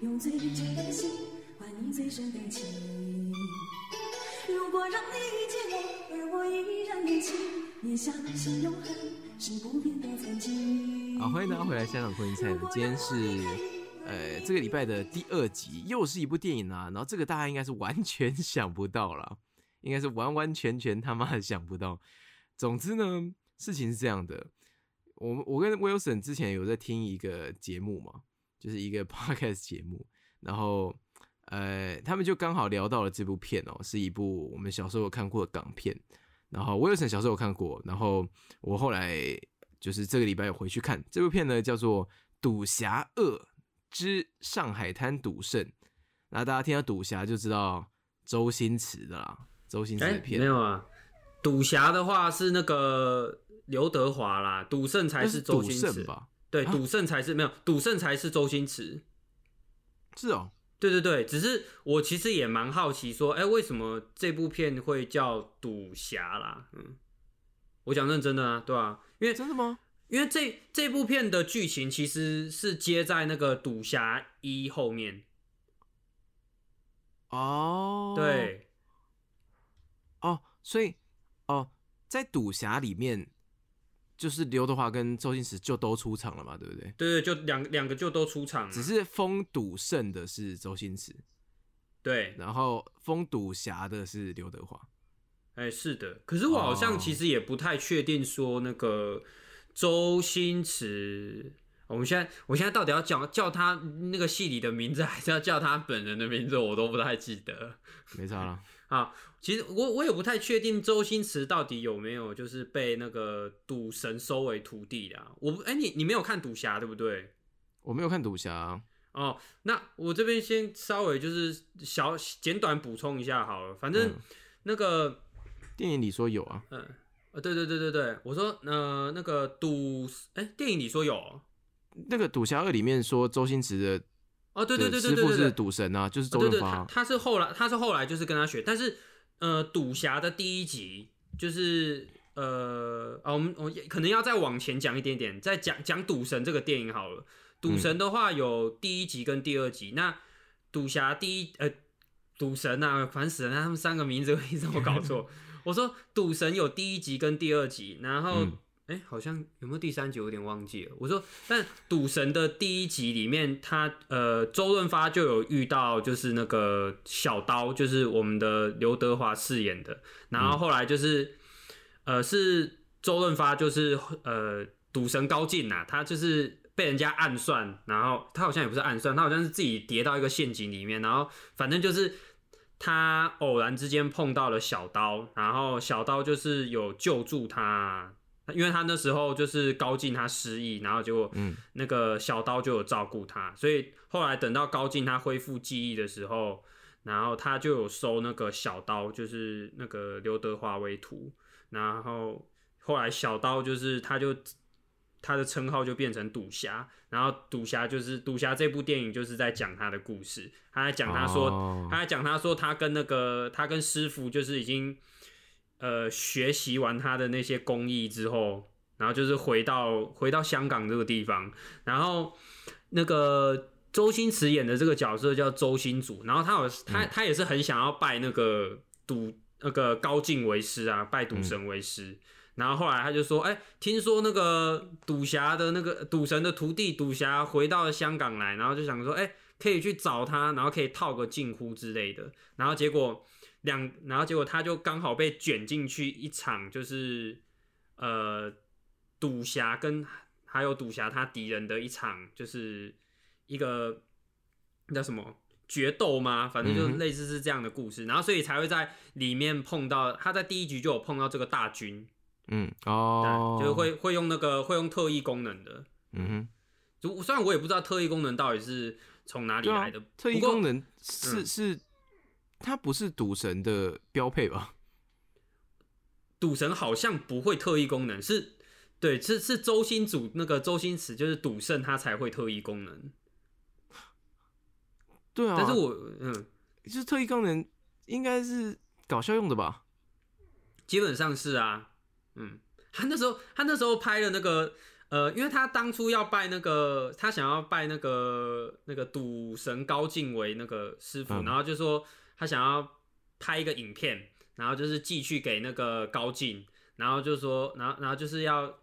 用最真挚的心换你最深的情。如果让你遇见我，而我依然年轻，也相信永恒是不变的曾经。好，欢迎大家回来香港昆音菜。今天是呃这个礼拜的第二集，又是一部电影啊。然后这个大家应该是完全 想不到了，应该是完完全全他妈的想不到。总之呢，事情是这样的，我们我跟 Wilson 之前有在听一个节目嘛，就是一个 podcast 节目，然后呃他们就刚好聊到了这部片哦，是一部我们小时候有看过的港片。然后 Wilson 小时候有看过，然后我后来就是这个礼拜有回去看这部片呢，叫做《赌侠二之上海滩赌圣》。那大家听到赌侠就知道周星驰的啦，周星驰的片没有啊。赌侠的话是那个刘德华啦，赌圣才是周星驰吧？对，赌圣才是没有，赌圣才是周星驰。是哦。对对对，只是我其实也蛮好奇，说，哎，为什么这部片会叫赌侠啦？嗯，我讲认真的啊，对啊？因为真的吗？因为这这部片的剧情其实是接在那个赌侠一后面。哦，对，哦，所以，哦，在赌侠里面。就是刘德华跟周星驰就都出场了嘛，对不对？对对，就两两个就都出场，只是封赌圣的是周星驰，对，然后封赌侠的是刘德华。哎，是的，可是我好像其实也不太确定说那个周星驰。我们现在，我现在到底要叫叫他那个戏里的名字，还是要叫他本人的名字？我都不太记得。没差了啊，其实我我也不太确定周星驰到底有没有就是被那个赌神收为徒弟的。我哎，你你没有看赌侠对不对？我没有看赌侠。哦，那我这边先稍微就是小简短补充一下好了。反正那个电影里说有啊。嗯，呃，对对对对对，我说呃那个赌，哎，电影里说有。那个《赌侠二》里面说周星驰的哦，对对对对对，师傅是赌神啊，就是周润发。他是后来，他是后来就是跟他学，但是呃，赌侠的第一集就是呃啊，我们我可能要再往前讲一点点，再讲讲赌神这个电影好了。赌神的话有第一集跟第二集，那赌侠第一呃赌神啊，烦死了，那他们三个名字为什么搞错？我说赌神有第一集跟第二集，然后。哎，好像有没有第三集？有点忘记了。我说，但赌神的第一集里面，他呃，周润发就有遇到，就是那个小刀，就是我们的刘德华饰演的。然后后来就是，呃，是周润发，就是呃，赌神高进呐，他就是被人家暗算，然后他好像也不是暗算，他好像是自己跌到一个陷阱里面，然后反正就是他偶然之间碰到了小刀，然后小刀就是有救助他。因为他那时候就是高进他失忆，然后结果那个小刀就有照顾他，所以后来等到高进他恢复记忆的时候，然后他就有收那个小刀，就是那个刘德华为徒，然后后来小刀就是他就他的称号就变成赌侠，然后赌侠就是赌侠这部电影就是在讲他的故事，他在讲他说他在讲他说他跟那个他跟师傅就是已经。呃，学习完他的那些工艺之后，然后就是回到回到香港这个地方，然后那个周星驰演的这个角色叫周星祖，然后他有他他也是很想要拜那个赌那个高进为师啊，拜赌神为师，然后后来他就说，哎，听说那个赌侠的那个赌神的徒弟赌侠回到了香港来，然后就想说，哎，可以去找他，然后可以套个近乎之类的，然后结果。两，然后结果他就刚好被卷进去一场，就是呃赌侠跟还有赌侠他敌人的一场，就是一个叫什么决斗吗？反正就类似是这样的故事，然后所以才会在里面碰到他在第一局就有碰到这个大军，嗯哦，就是会会用那个会用特异功能的，嗯哼，就虽然我也不知道特异功能到底是从哪里来的，特异功能是是。他不是赌神的标配吧？赌神好像不会特异功能，是对，是是周星祖那个周星驰，就是赌圣他才会特异功能。对啊，但是我嗯，就是特异功能应该是搞笑用的吧？基本上是啊，嗯，他那时候他那时候拍的那个呃，因为他当初要拜那个，他想要拜那个那个赌神高进为那个师傅，嗯然后就说他想要拍一个影片，然后就是寄去给那个高进，然后就说，然后然后就是要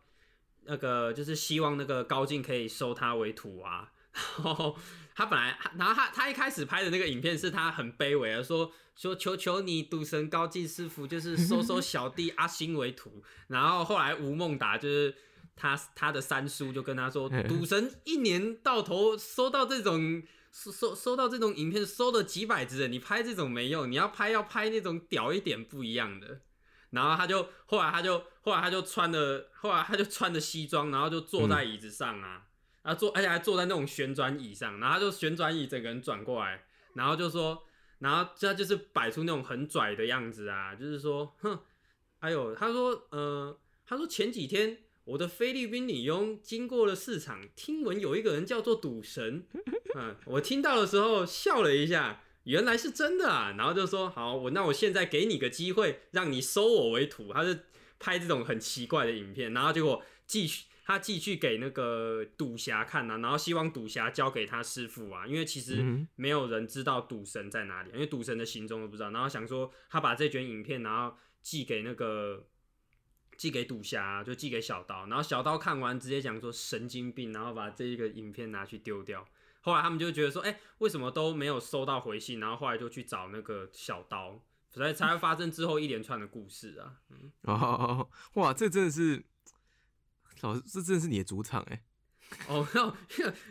那个就是希望那个高进可以收他为徒啊。然后他本来，然后他他一开始拍的那个影片是他很卑微的说说求求你赌神高进师傅就是收收小弟阿星为徒，然后后来吴孟达就是他他的三叔就跟他说，赌神一年到头收到这种收收收到这种影片收了几百支的，你拍这种没用，你要拍要拍那种屌一点不一样的。然后他就后来他就后来他就穿了后来他就穿着西装，然后就坐在椅子上啊，然后坐而且还坐在那种旋转椅上，然后他就旋转椅整个人转过来，然后就说，然后他就是摆出那种很拽的样子啊，就是说，哼，哎呦，他说，呃，他说前几天我的菲律宾女佣经过了市场，听闻有一个人叫做赌神，嗯，我听到的时候笑了一下，原来是真的啊，然后就说，好，我那我现在给你个机会，让你收我为徒，他是拍这种很奇怪的影片，然后结果继续。他寄去给那个赌侠看啊，然后希望赌侠交给他师傅啊，因为其实嗯没有人知道赌神在哪里，因为赌神的行踪都不知道。然后想说他把这卷影片，然后寄给那个寄给赌侠，就寄给小刀，然后小刀看完直接讲说神经病，然后把这一个影片拿去丢掉。后来他们就觉得说，哎、为什么都没有收到回信？然后后来就去找那个小刀，所以才会发生之后一连串的故事啊。嗯，哦，哇，这真的是老师，这真的是你的主场哎。哦，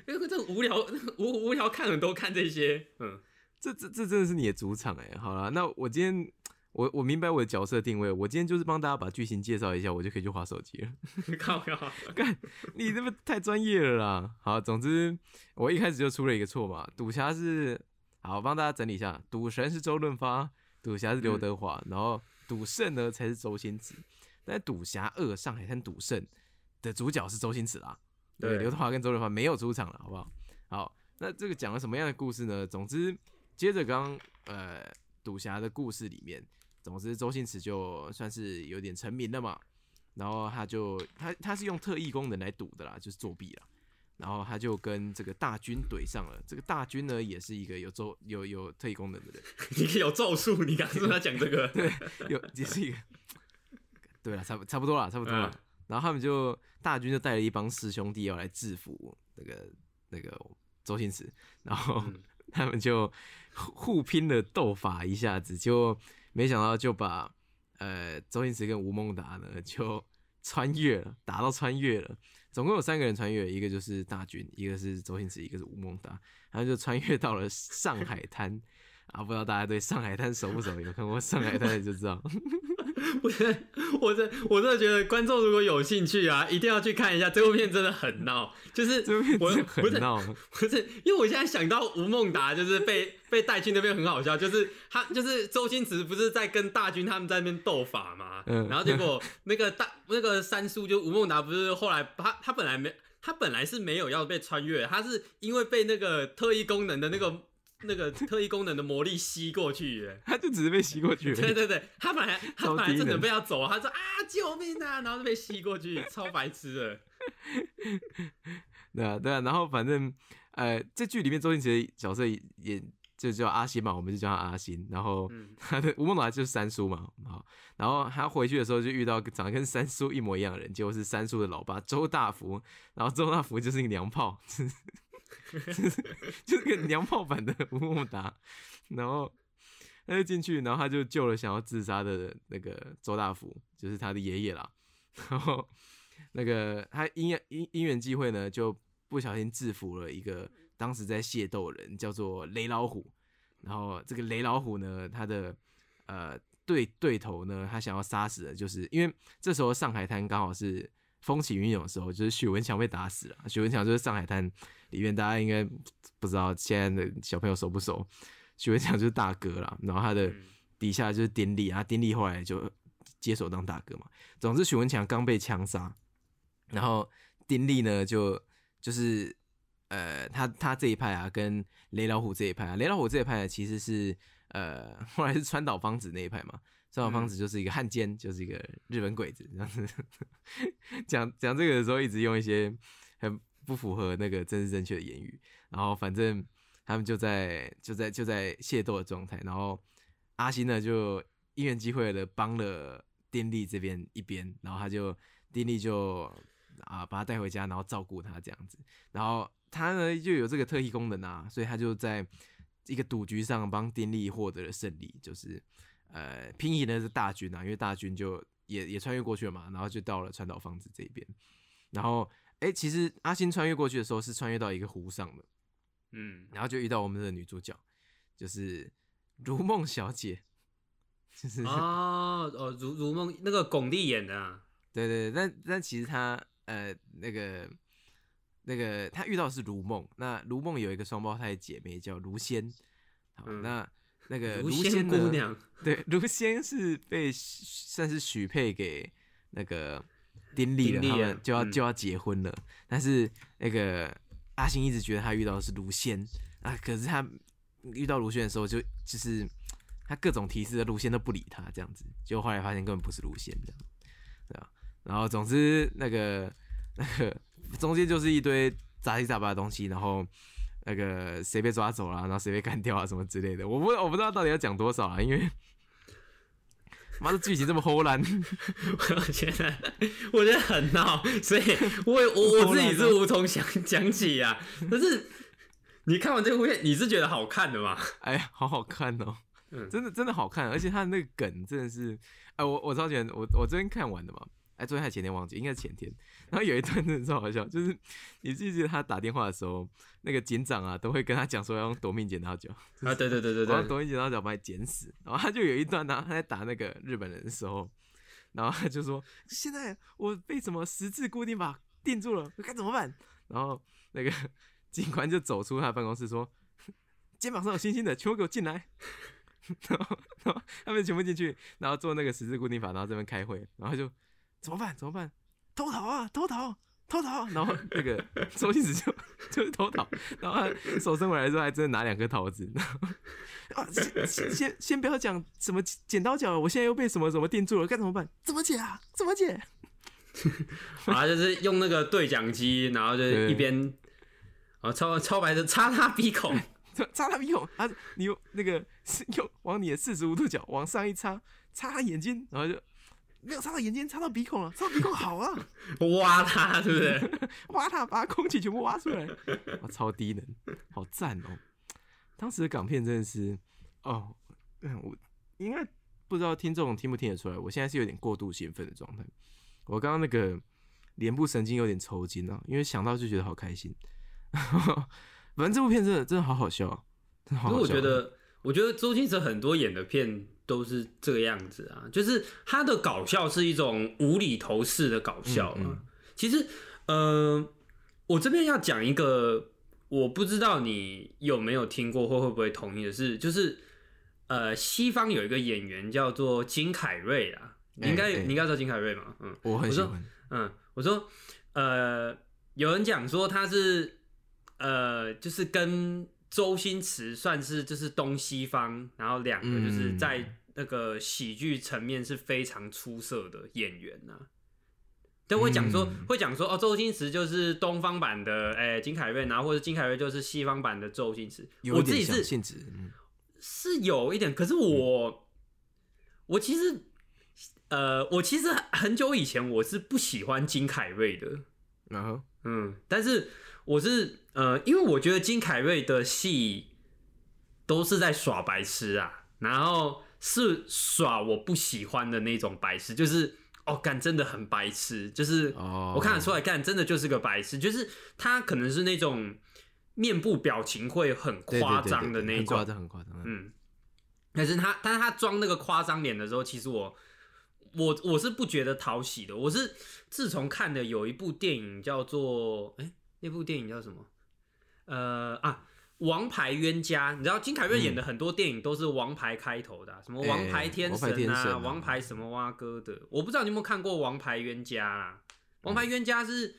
因为这无聊无无聊看很多看这些，嗯。这这这真的是你的主场哎！好了，那我今天我我明白我的角色定位，我今天就是帮大家把剧情介绍一下，我就可以去划手机了。靠靠，干，你这不太专业了啦！好，总之我一开始就出了一个错嘛，赌侠是好帮大家整理一下，赌神是周润发，赌侠是刘德华，然后赌圣呢才是周星驰。但赌侠二上海滩赌圣的主角是周星驰啦，对，对刘德华跟周润发没有出场了，好不好？好，那这个讲了什么样的故事呢？总之，接着刚刚呃赌侠的故事里面，总之周星驰就算是有点成名了嘛，然后他就他他是用特异功能来赌的啦，就是作弊啦。然后他就跟这个大军怼上了。这个大军呢，也是一个有咒有有特异功能的人，你有咒术，你刚刚是不是要讲这个？对，有也是一个，对了，差不差不多了，差不多了。嗯然后他们就大军就带了一帮师兄弟要来制服那个那个周星驰，然后嗯他们就互互拼了斗法一下子，就没想到就把呃周星驰跟吴孟达呢就穿越了，打到穿越了。总共有三个人穿越，一个就是大军，一个是周星驰，一个是吴孟达，然后就穿越到了上海滩。啊，不知道大家对上海滩熟不熟？有看过上海滩就知道。不是，我真我真的觉得观众如果有兴趣啊，一定要去看一下这部片，真的很闹。就是我不是很闹，不是，因为我现在想到吴孟达就是被被带去那边很好笑，就是他就是周星驰不是在跟大军他们在那边斗法嘛，嗯然后结果那个大那个三叔就吴孟达不是后来他他本来没他本来是没有要被穿越，他是因为被那个特异功能的那个那个特异功能的魔力吸过去耶。他就只是被吸过去而已。对对对，他本来他本来正准备要走，他说啊救命啊，然后就被吸过去，超白痴的。对啊，对啊，然后反正呃，这剧里面周星驰的角色也就叫阿星嘛，我们就叫他阿星。然后嗯 他的吴孟达就是三叔嘛，好，然后他回去的时候就遇到长得跟三叔一模一样的人，结果是三叔的老爸周大福，然后周大福就是一个娘炮，就 是就是个娘炮版的吴孟达，然后他就进去，然后他就救了想要自杀的那个周大福，就是他的爷爷啦，然后。那个他因因因缘际会呢，就不小心制服了一个当时在械斗人，叫做雷老虎。然后这个雷老虎呢，他的呃对对头呢，他想要杀死的，就是因为这时候上海滩刚好是风起云涌的时候，就是许文强被打死了。许文强就是上海滩里面大家应该不知道现在的小朋友熟不熟？许文强就是大哥啦，然后他的嗯底下就是丁力啊，丁力后来就接手当大哥嘛。总之，许文强刚被枪杀。然后丁力呢，就就是呃，他他这一派啊，跟雷老虎这一派啊，雷老虎这一派呢，其实是呃，后来是川岛芳子那一派嘛，川岛芳子就是一个汉奸，就是一个日本鬼子这样子。讲讲这个的时候，一直用一些很不符合那个政治正确的言语，然后反正他们就在就在就在械斗的状态，然后阿星呢就因缘机会的帮了丁力这边一边，然后他就丁力就啊把他带回家，然后照顾他这样子，然后他呢就有这个特异功能啊，所以他就在一个赌局上帮丁力获得了胜利，就是呃拼赢的是大军啊，因为大军就也也穿越过去了嘛，然后就到了川岛芳子这边，然后哎、其实阿星穿越过去的时候是穿越到一个湖上的，嗯，然后就遇到我们的女主角，就是如梦小姐，就是、哦哦，如如梦那个巩俐演的、啊，对对对，但但其实她呃那个那个她遇到的是如梦，那如梦有一个双胞胎姐妹叫如仙，好，嗯那那个如仙仙姑娘，对，卢仙是被算是许配给那个丁力了，他们就要就要结婚了。但是那个阿星一直觉得他遇到的是卢仙啊，可是他遇到卢仙的时候就，就是他各种提示的卢仙都不理他，这样子，结果后来发现根本不是卢仙这样，对吧？然后总之那个那个中间就是一堆杂七杂八的东西，然后。那个谁被抓走了，然后谁被干掉啊，什么之类的，我不我不知道到底要讲多少啊，因为妈的剧情这么齁烂，我觉得我觉得很闹，所以我也我我自己是无从想讲起啊。但是你看完这部片，你是觉得好看的吗？哎呀，好好看哦，嗯真的真的好看，而且他的那个梗真的是，哎，我我超喜欢，我我昨天看完的嘛，哎，昨天还前天忘记，应该是前天，然后有一段真的超好笑，就是你记不记得他打电话的时候，那个警长啊都会跟他讲说要用夺命剪刀脚，啊，对对对对对，我要夺命剪刀脚把你剪死，然后他就有一段呢、他在打那个日本人的时候，然后他就说现在我被什么十字固定法定住了，该怎么办？然后那个 警官就走出他的办公室说，肩膀上有星星的，全部给我进来。然后，然后他们全部进去，然后做那个十字固定法，然后这边开会，然后就怎么办？怎么办？偷逃啊！偷逃！偷逃！然后那个周星驰就就是偷逃，然后他手伸回来之后，还真的拿两颗桃子，然后啊，先先先先不要讲什么剪刀脚，我现在又被什么什么定住了，该怎么办？怎么解啊？怎么解？然后就是用那个对讲机，然后就是一边啊超超白的插他鼻孔，插插他鼻孔，啊，你用那个是用往你的四十五度角往上一插，插他眼睛，然后就没有插到眼睛，插到鼻孔了，插到鼻孔好啊，挖它，是不是？挖它，把空气全部挖出来，哇，超低能，好赞哦！当时的港片真的是，哦，嗯我应该不知道听众听不听得出来，我现在是有点过度兴奋的状态，我刚刚那个脸部神经有点抽筋啊，因为想到就觉得好开心。反正这部片真的真的好好笑啊，真的好可是好笑。我觉得，我觉得周星驰很多演的片都是这个样子啊，就是他的搞笑是一种无厘头式的搞笑啊。嗯嗯其实，呃，我这边要讲一个，我不知道你有没有听过或会不会同意的是，就是呃，西方有一个演员叫做金凯瑞啊，你应该、你应该知道金凯瑞嘛？嗯，我很喜欢。嗯，我说，呃，有人讲说他是，呃，就是跟周星驰算是就是东西方，然后两个就是嗯在那个喜剧层面是非常出色的演员呐、都会讲说，嗯。会讲说，哦，周星驰就是东方版的，哎、金凯瑞，然后或者金凯瑞就是西方版的周星驰。我自己是性质，嗯。是有一点，可是我，我其实，呃，我其实很久以前我是不喜欢金凯瑞的，然后？嗯，但是我是呃，因为我觉得金凯瑞的戏都是在耍白痴啊，然后是耍我不喜欢的那种白痴，就是哦，干真的很白痴，就是哦我看得出来，干真的就是个白痴，就是他可能是那种面部表情会很夸张的那种很夸，张，很夸张。嗯，嗯，但是他，但是他装那个夸张脸的时候，其实我，我我是不觉得讨喜的。我是自从看的有一部电影叫做，哎、那部电影叫什么？呃啊，王牌冤家。你知道金凯瑞演的很多电影都是王牌开头的啊、什么王牌天神啊，天神啊王牌什么蛙哥的。我不知道你有没有看过王牌冤家啊？王牌冤家是。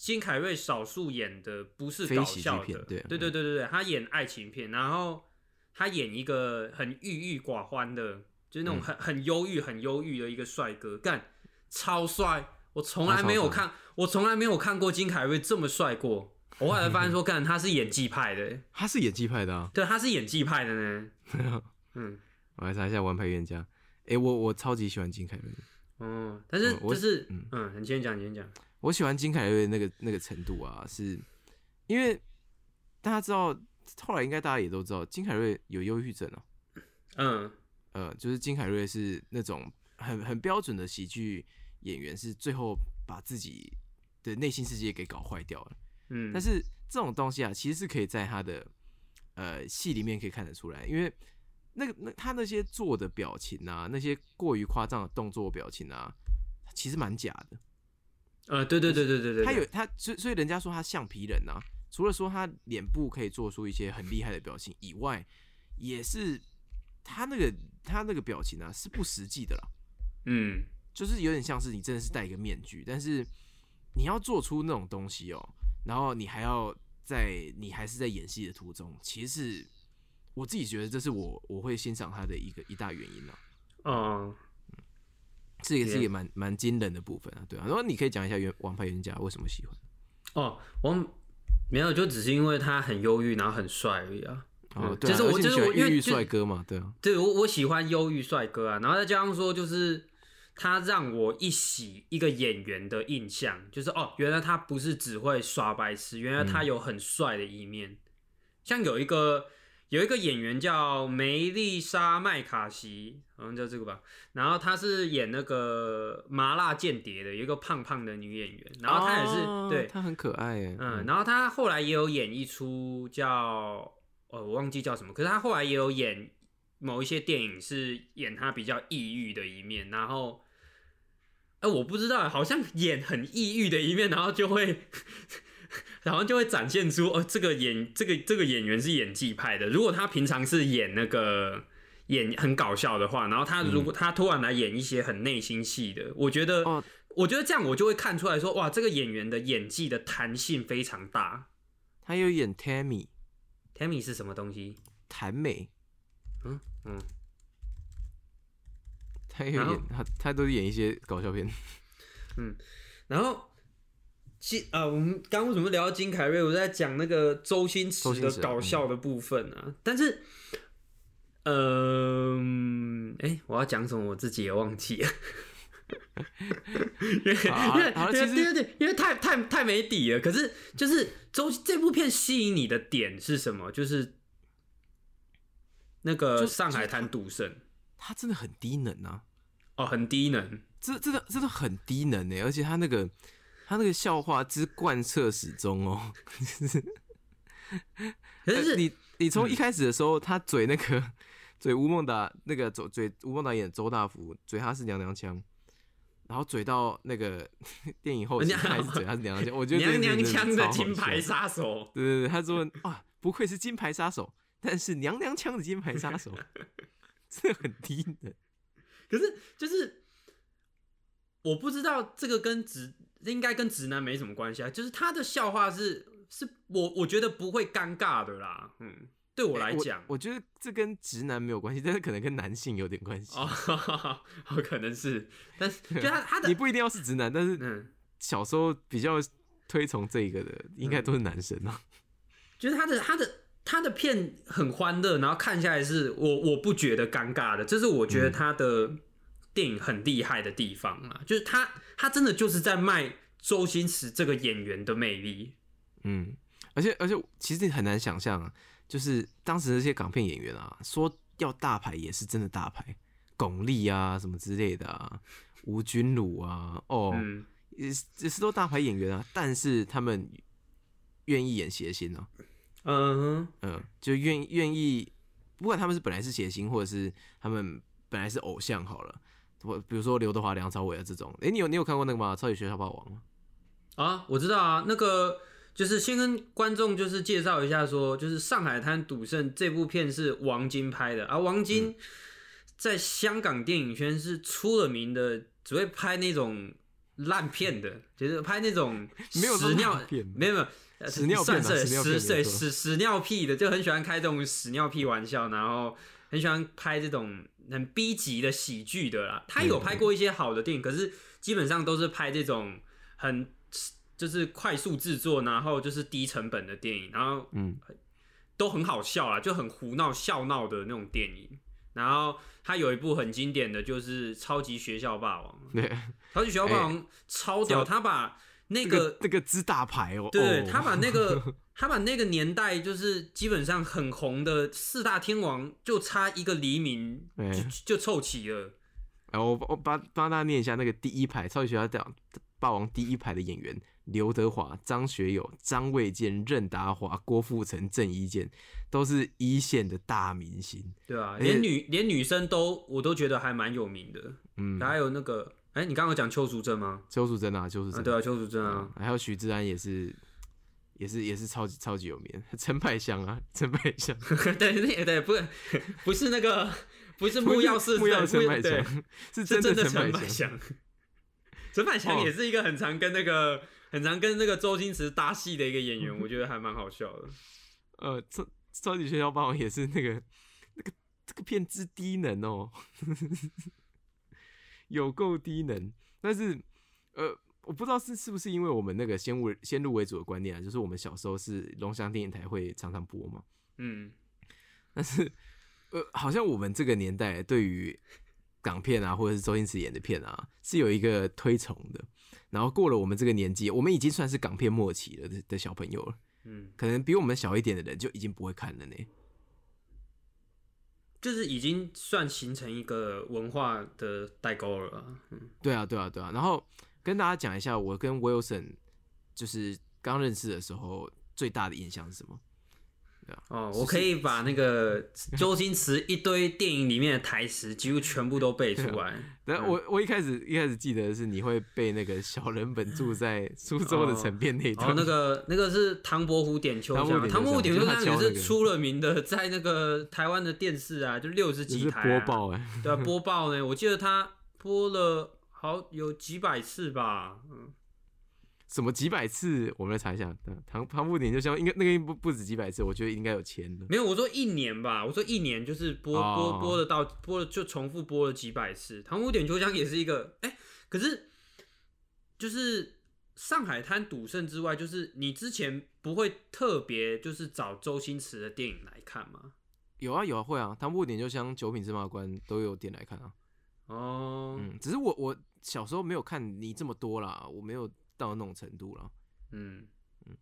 金凯瑞少数演的不是搞笑的，片对对对对对对，他演爱情片，然后他演一个很郁郁寡欢的就是那种很很忧郁、很忧郁的一个帅哥，干超帅！我从来没有看，我从来没有看过金凯瑞这么帅过。我后来发现说，干他是演技派的，他是演技派的啊。对，他是演技派的呢。嗯，我来查一下《王牌冤家》。哎，我我超级喜欢金凯瑞的。哦，但是就是，嗯嗯，你先讲，你先讲。我喜欢金凯瑞那个那个程度啊，是因为大家知道，后来应该大家也都知道，金凯瑞有忧郁症啊。嗯呃，就是金凯瑞是那种很很标准的喜剧演员，是最后把自己的内心世界给搞坏掉了。嗯，但是这种东西啊，其实是可以在他的呃戏里面可以看得出来，因为那个那他那些做的表情啊，那些过于夸张的动作表情啊，其实蛮假的。呃，对对对对对对，他有他，所以所以人家说他橡皮人啊，除了说他脸部可以做出一些很厉害的表情以外，也是他那个他那个表情啊是不实际的啦，嗯就是有点像是你真的是戴一个面具，但是你要做出那种东西哦，然后你还要在你还是在演戏的途中，其实我自己觉得这是我我会欣赏他的一个一大原因啊。嗯，这也是一也个蛮蛮惊人的部分啊，对啊。然后你可以讲一下原王牌冤家为什么喜欢？哦，王没有，就只是因为他很忧郁，然后很帅而已啊。哦，嗯对啊，就是我就是我因为郁帅哥嘛，对啊，对我我喜欢忧郁帅哥啊，然后再加上说，就是他让我一洗一个演员的印象，就是哦，原来他不是只会耍白痴，原来他有很帅的一面。像有一个有一个演员叫梅丽莎麦卡锡，好像叫这个吧，然后她是演那个麻辣间谍的，有一个胖胖的女演员，然后她也是、哦对，他很可爱耶，嗯，然后她后来也有演一出叫呃我忘记叫什么，可是他后来也有演某一些电影是演他比较抑郁的一面，然后哎、我不知道，好像演很抑郁的一面，然后就会。然后就会展现出哦，这个演这个这个演员是演技派的。如果他平常是演那个演很搞笑的话，然后他如果他突然来演一些很内心戏的，我觉得哦我觉得这样我就会看出来说，哇，这个演员的演技的弹性非常大。他有演 Tammy Tammy 是什么东西？谭美，嗯嗯，他演他他都演一些搞笑片，嗯然后金啊，我们刚刚为什么聊到金凯瑞？我在讲那个周星驰的搞笑的部分啊，但是，嗯、哎、我要讲什么我自己也忘记了。对对对，因为太太太没底了。可是就是周这部片吸引你的点是什么？就是那个上海滩赌圣他真的很低能啊，哦，很低能。这真的真的很低能呢，而且他那个他那个笑话之贯彻始终哦，可是是你你从一开始的时候，他嘴那个嘴吴孟达那个嘴嘴吴孟达演周大福嘴他是娘娘腔，然后嘴到那个 电影后期娘还是嘴他是娘娘腔，我觉得娘娘腔的金牌 杀手。对对对，他说啊，不愧是金牌杀手，但是娘娘腔的金牌杀手，这很低的。可是就是我不知道这个跟直应该跟直男没什么关系啊，就是他的笑话是是我我觉得不会尴尬的啦，嗯，对我来讲，我觉得这跟直男没有关系，但是可能跟男性有点关系。哦，哦可能是，但是就他 他的你不一定要是直男，但是嗯，小时候比较推崇这一个的，应该都是男生啊。就是他的他的他的片很欢乐，然后看下来是我我不觉得尴尬的，这是我觉得他的电影很厉害的地方啊，就是他他真的就是在卖周星驰这个演员的魅力。嗯，而且而且其实你很难想象啊，就是当时那些港片演员啊，说要大牌也是真的大牌，巩俐啊什么之类的啊，吴君如啊，哦，嗯，也是也是都大牌演员啊，但是他们愿意演谐星啊，嗯哼，嗯，就愿愿意，不管他们是本来是谐星，或者是他们本来是偶像好了，我比如说刘德华、梁朝伟啊这种，诶，你有你有看过那个吗？《超级学校霸王》吗？啊，我知道啊，那个就是先跟观众就是介绍一下说，就是《上海滩赌圣》这部片是王晶拍的，而、王嗯晶在香港电影圈是出了名的，只会拍那种烂片的，就是拍那种 屎尿烂片没有没有。算是屎屎对屎屎尿屁的，就很喜欢开这种屎尿屁玩笑，然后很喜欢拍这种很 B 级的喜剧的啦。他有拍过一些好的电影，可是基本上都是拍这种很就是快速制作，然后就是低成本的电影，然后嗯。都很好笑啦，就很胡闹笑闹的那种电影。然后他有一部很经典的就是《超级学校霸王》，对，《超级学校霸王》超屌，他把那个个这个之大牌哦，对哦他把那个 他把那个年代就是基本上很红的四大天王，就差一个黎明对就就凑齐了。然后我我帮帮大家念一下那个第一排超级学校霸霸王第一排的演员：刘德华、张学友、张卫健、任达华、郭富城、郑伊健，都是一线的大明星。对啊，连女连女生都我都觉得还蛮有名的。嗯，还有那个，哎、你刚刚有讲邱淑贞吗？邱淑贞啊，邱淑啊，贞，对啊，邱淑贞啊，还有许志安也是，也是也是超级超级有名。陈百祥啊，陈百祥，对，那也对，不是不是那个不是木曜是木曜陈百，祥，是是真真的陈陈百。祥。陈百祥哦也是一个很常跟那个很常跟那个周星驰搭戏的一个演员，我觉得还蛮好笑的。呃，超超级学校霸王也是那个那个这个片之低能哦，有够低能。但是呃，我不知道是是不是因为我们那个先入先入为主的观念啊，就是我们小时候是龙翔电影台会常常播嘛，嗯，但是呃，好像我们这个年代对于港片啊，或者是周星驰演的片啊，是有一个推崇的。然后过了我们这个年纪，我们已经算是港片末期了的的小朋友了。嗯，可能比我们小一点的人就已经不会看了呢。就是已经算形成一个文化的代沟了。嗯，对啊，对啊，对啊。然后跟大家讲一下，我跟 Wilson 就是刚认识的时候最大的印象是什么？哦，我可以把那个周星驰一堆电影里面的台词几乎全部都背出来。但我我一开始一开始记得是你会背那个小人本住在苏州的城边那一段，哦，那个那个是唐伯虎点秋香，唐伯虎点秋香也是出了名的，在那个台湾的电视啊，就六十几台、啊、播报哎、对啊，播报呢，我记得他播了好有几百次吧，嗯，什么几百次，我们来查一下。对唐唐伯虎点秋香应该那个不不止几百次，我觉得应该有千的。没有，我说一年吧，我说一年就是播、哦播播的到播了就重复播了几百次，唐伯虎点秋香也是一个，哎、可是就是上海滩赌圣之外，就是你之前不会特别就是找周星驰的电影来看吗？有啊有啊会啊，唐伯虎点秋香、九品芝麻官都有点来看啊。哦，嗯，只是我我小时候没有看你这么多啦，我没有到那种程度了。嗯。嗯，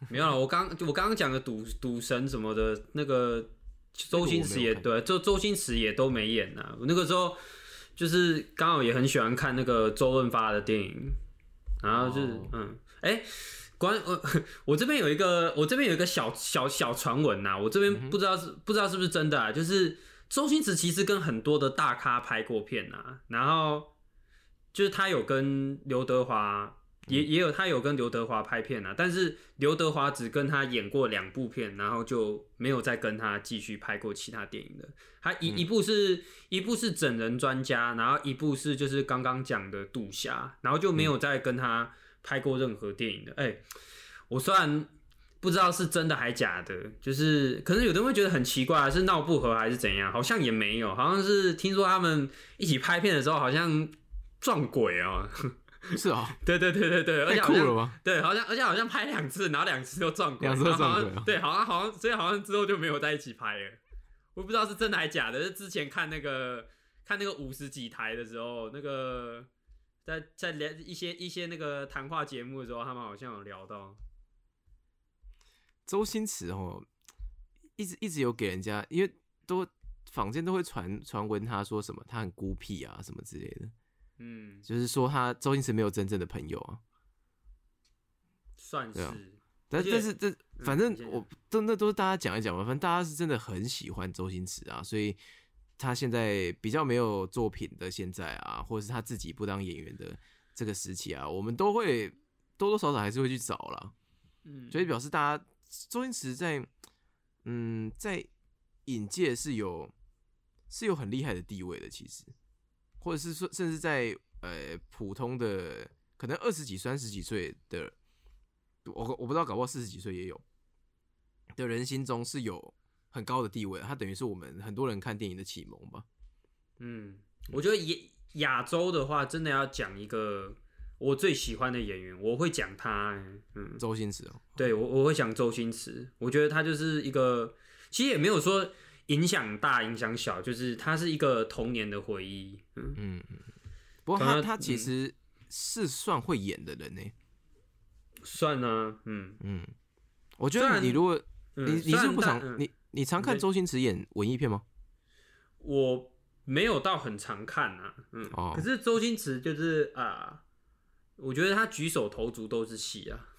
没有了。我刚我刚刚讲的赌赌神什么的，那个周星驰也对，周周星驰也都没演呐、我那个时候就是刚好也很喜欢看那个周润发的电影，然后就是、哦。嗯，哎、关我 我这边有一个我这边有一个小小小传闻呐，我这边不知道是、不知道是不是真的啊，就是周星驰其实跟很多的大咖拍过片呐，然后就是他有跟刘德华。也也有他有跟刘德华拍片啊，但是刘德华只跟他演过两部片，然后就没有再跟他继续拍过其他电影的。他一、一部是一部是整人专家，然后一部是就是刚刚讲的赌侠，然后就没有再跟他拍过任何电影的。哎、我虽然不知道是真的还假的，就是可能有的人会觉得很奇怪啊，是闹不和还是怎样？好像也没有，好像是听说他们一起拍片的时候好像撞鬼啊、是 啊、对对对对对，而太且好像酷了吗？对，好像而且好像拍两次，然后两次都撞鬼，两次都撞对，好像好像所以好像之后就没有在一起拍了。我不知道是真的还假的，是之前看那个看那个五十几台的时候，那个在在聊一些一些那个谈话节目的时候，他们好像有聊到。周星驰哦，一直一直有给人家，因为都坊间都会传传闻他说什么他很孤僻啊什么之类的，嗯，就是说他周星驰没有真正的朋友啊。算是啊但但是这反正我都那都是大家讲一讲嘛，反正大家是真的很喜欢周星驰啊，所以他现在比较没有作品的现在啊，或者是他自己不当演员的这个时期啊，我们都会多多少少还是会去找啦。嗯，所以表示大家周星驰在嗯在影界是有是有很厉害的地位的，其实，或者是说甚至在呃普通的可能二十几、三十几岁的，我我不知道，搞不好四十几岁也有的人心中是有很高的地位，他等于是我们很多人看电影的启蒙吧。嗯，我觉得亚亚洲的话，真的要讲一个我最喜欢的演员，我会讲他、欸嗯，周星驰哦，对我我会讲周星驰，我觉得他就是一个，其实也没有说影响大影响小，就是它是一个童年的回忆。嗯，嗯嗯，不过他他其嗯实是算会演的人呢。算啊，嗯嗯，我觉得你如果嗯，你你是不常嗯你你常看周星驰演文艺片吗？我没有到很常看啊，嗯，哦可是周星驰就是啊、我觉得他举手投足都是戏啊，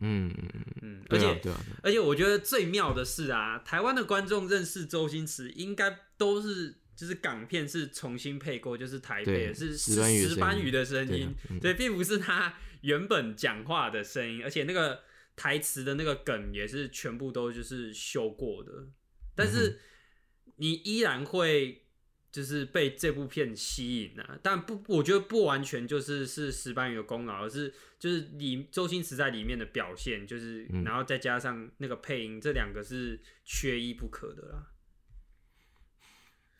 嗯 嗯嗯，嗯，而且、而且我觉得最妙的是啊，台湾的观众认识周星驰应该都是。就是港片是重新配过，就是台北是石斑鱼的声音。对并不是他原本讲话的声音，而且那个台词的那个梗也是全部都就是修过的，但嗯是你依然会就是被这部片吸引啊，但不，我觉得不完全就是是石斑鱼的功劳，而是就是里周星驰在里面的表现，就是、嗯然后再加上那个配音，这两个是缺一不可的啦。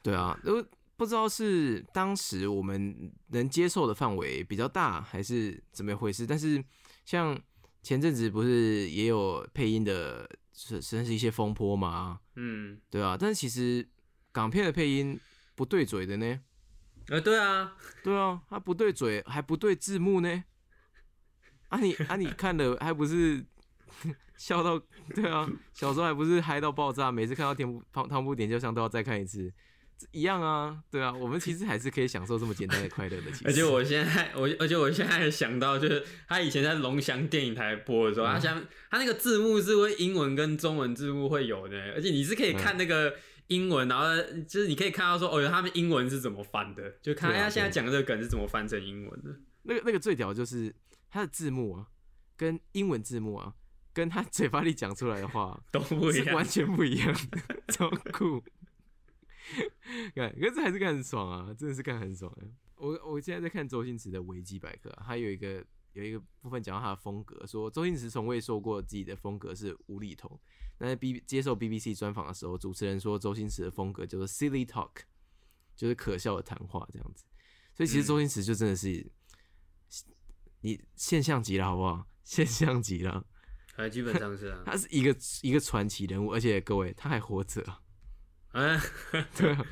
对啊，都不知道是当时我们能接受的范围比较大，还是怎么一回事。但是像前阵子不是也有配音的，是算是一些风波嘛，嗯，对啊。但是其实港片的配音不对嘴的呢，呃，对啊，对啊，他不对嘴还不对字幕呢。啊你啊你看了还不是 笑到对啊，小时候还不是嗨到爆炸，每次看到天不汤汤不点秋香都要再看一次，一样啊，对啊，我们其实还是可以享受这么简单的快乐的。其实，而且我现在我而且我现在还想到，就是他以前在龙翔电影台播的时候，他像他那个字幕是会英文跟中文字幕会有的，而且你是可以看那个英文，然后就是你可以看到说，哦，他们英文是怎么翻的，就看他现在讲的这个梗是怎么翻成英文的。那个那个最屌就是他的字幕啊，跟英文字幕啊，跟他嘴巴里讲出来的话 都不一样是完，全不一样的，超酷。看，可是还是看很爽啊，真的是看很爽啊。我我现在在看周星驰的维基百科、啊，他有一个有一个部分讲到他的风格，说周星驰从未说过自己的风格是无厘头。那在 B 接受 BBC 专访的时候，主持人说周星驰的风格叫做 silly talk，就是可笑的谈话这样子。所以其实周星驰就真的是、你现象级了，好不好？现象级了，呃，基本上是啊，他是一个一个传奇人物，而且各位他还活着啊。哎，对啊，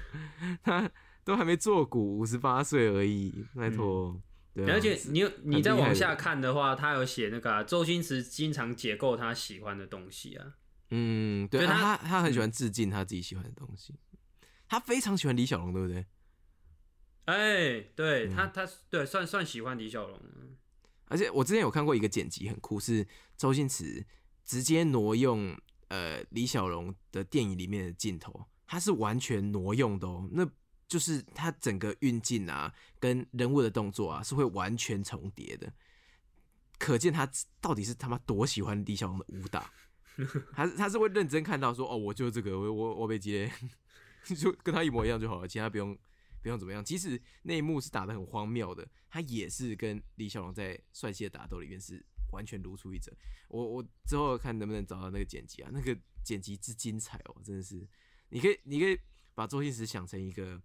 他都还没做股，五十八岁而已，拜托。对啊，而且你有你再往下看的话，他有写那个啊、周星驰经常解构他喜欢的东西啊。嗯，对他啊他他很喜欢致敬他自己喜欢的东西，他非常喜欢李小龙，对不对？哎，对嗯他，他对算算喜欢李小龙，嗯而且我之前有看过一个剪辑很酷，是周星驰直接挪用呃李小龙的电影里面的镜头，他是完全挪用的哦，那就是他整个运镜啊跟人物的动作啊是会完全重叠的，可见他到底是他妈多喜欢李小龙的武打，他是他是会认真看到说哦，我就这个我我我被接，就跟他一模一样就好了，其他不用。不用怎么样，即使那一幕是打的很荒谬的，他也是跟李小龙在帅气的打斗里面是完全如出一辙。我我之后看能不能找到那个剪辑啊，那个剪辑之精彩哦，真的是，你可以你可以把周星驰想成一个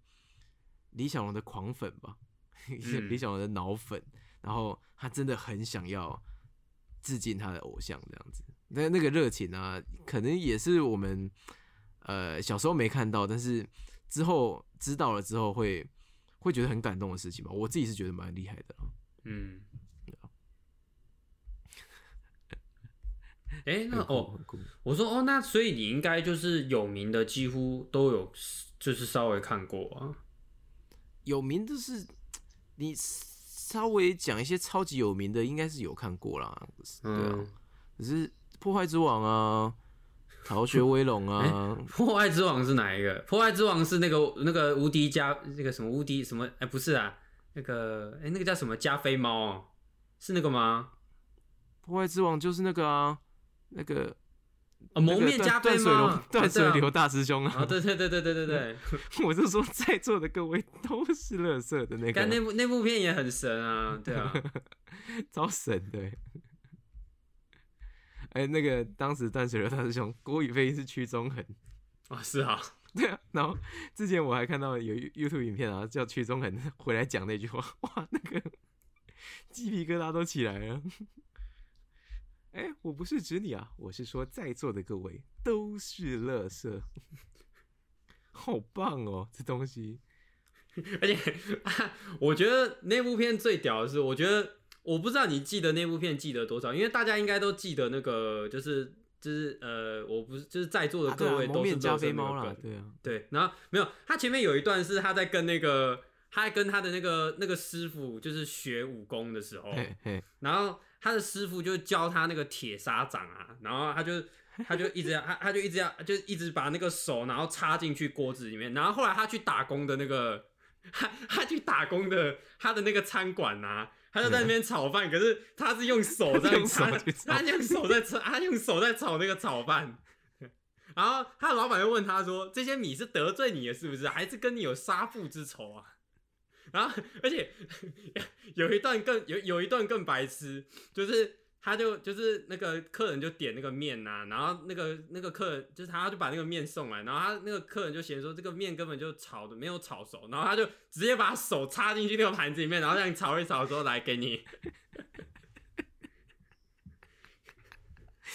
李小龙的狂粉吧，嗯李小龙的脑粉，然后他真的很想要致敬他的偶像这样子，那那个热情啊，可能也是我们呃小时候没看到，但是之后知道了之后会会觉得很感动的事情吧。我自己是觉得蛮厉害的啊。嗯。哎、那哦，我说哦，那所以你应该就是有名的几乎都有，就是稍微看过啊。有名的是你稍微讲一些超级有名的，应该是有看过啦。对啊，嗯，可是破坏之王啊，逃学威龙啊，破坏之王是哪一个？破坏之王是那个那个无敌加那个什么无敌什么？哎、不是啊，那个哎、那个叫什么加菲猫哦？是那个吗？破坏之王就是那个啊，那个啊，蒙面加菲断水流猫，断水流啊大师兄啊，啊，对对对对对对对，我就说在座的各位都是乐色的那干那，部那部片也很神啊，对啊，超神的欸。哎、那个当时断水流大师兄郭宇飞是屈中恒，啊，是啊，对啊，然后之前我还看到有 YouTube 影片啊，叫屈中恒回来讲那句话，哇，那个鸡皮疙瘩都起来了。哎、我不是指你啊，我是说在座的各位都是乐色，好棒哦，这东西。而且、啊、我觉得那部片最屌的是，我觉得我不知道你记得那部片记得多少，因为大家应该都记得那个就是就是呃，我不是就是在座的各位都是加菲猫了，对啊，对，然后没有，他前面有一段是他在跟那个他在跟他的那个那个师傅就是学武功的时候，然后他的师傅就教他那个铁砂掌啊，然后他就他就一直要他他就一直要就一直把那个手然后插进去锅子里面，然后后来他去打工的那个他他去打工的他的那个餐馆啊。他就在那边炒饭，可是他是用手在用手他用手在炒，他用手在炒那个炒饭。然后他的老板就问他说：“这些米是得罪你了是不是？还是跟你有杀父之仇啊？”然后，而且有一段更有有一段更白痴，就是他就就是那个客人就点那个面呐、然后那个那个客人就是他就把那个面送来，然后他那个客人就嫌说这个面根本就炒的没有炒熟，然后他就直接把手插进去那个盘子里面，然后让你炒一炒说来给你。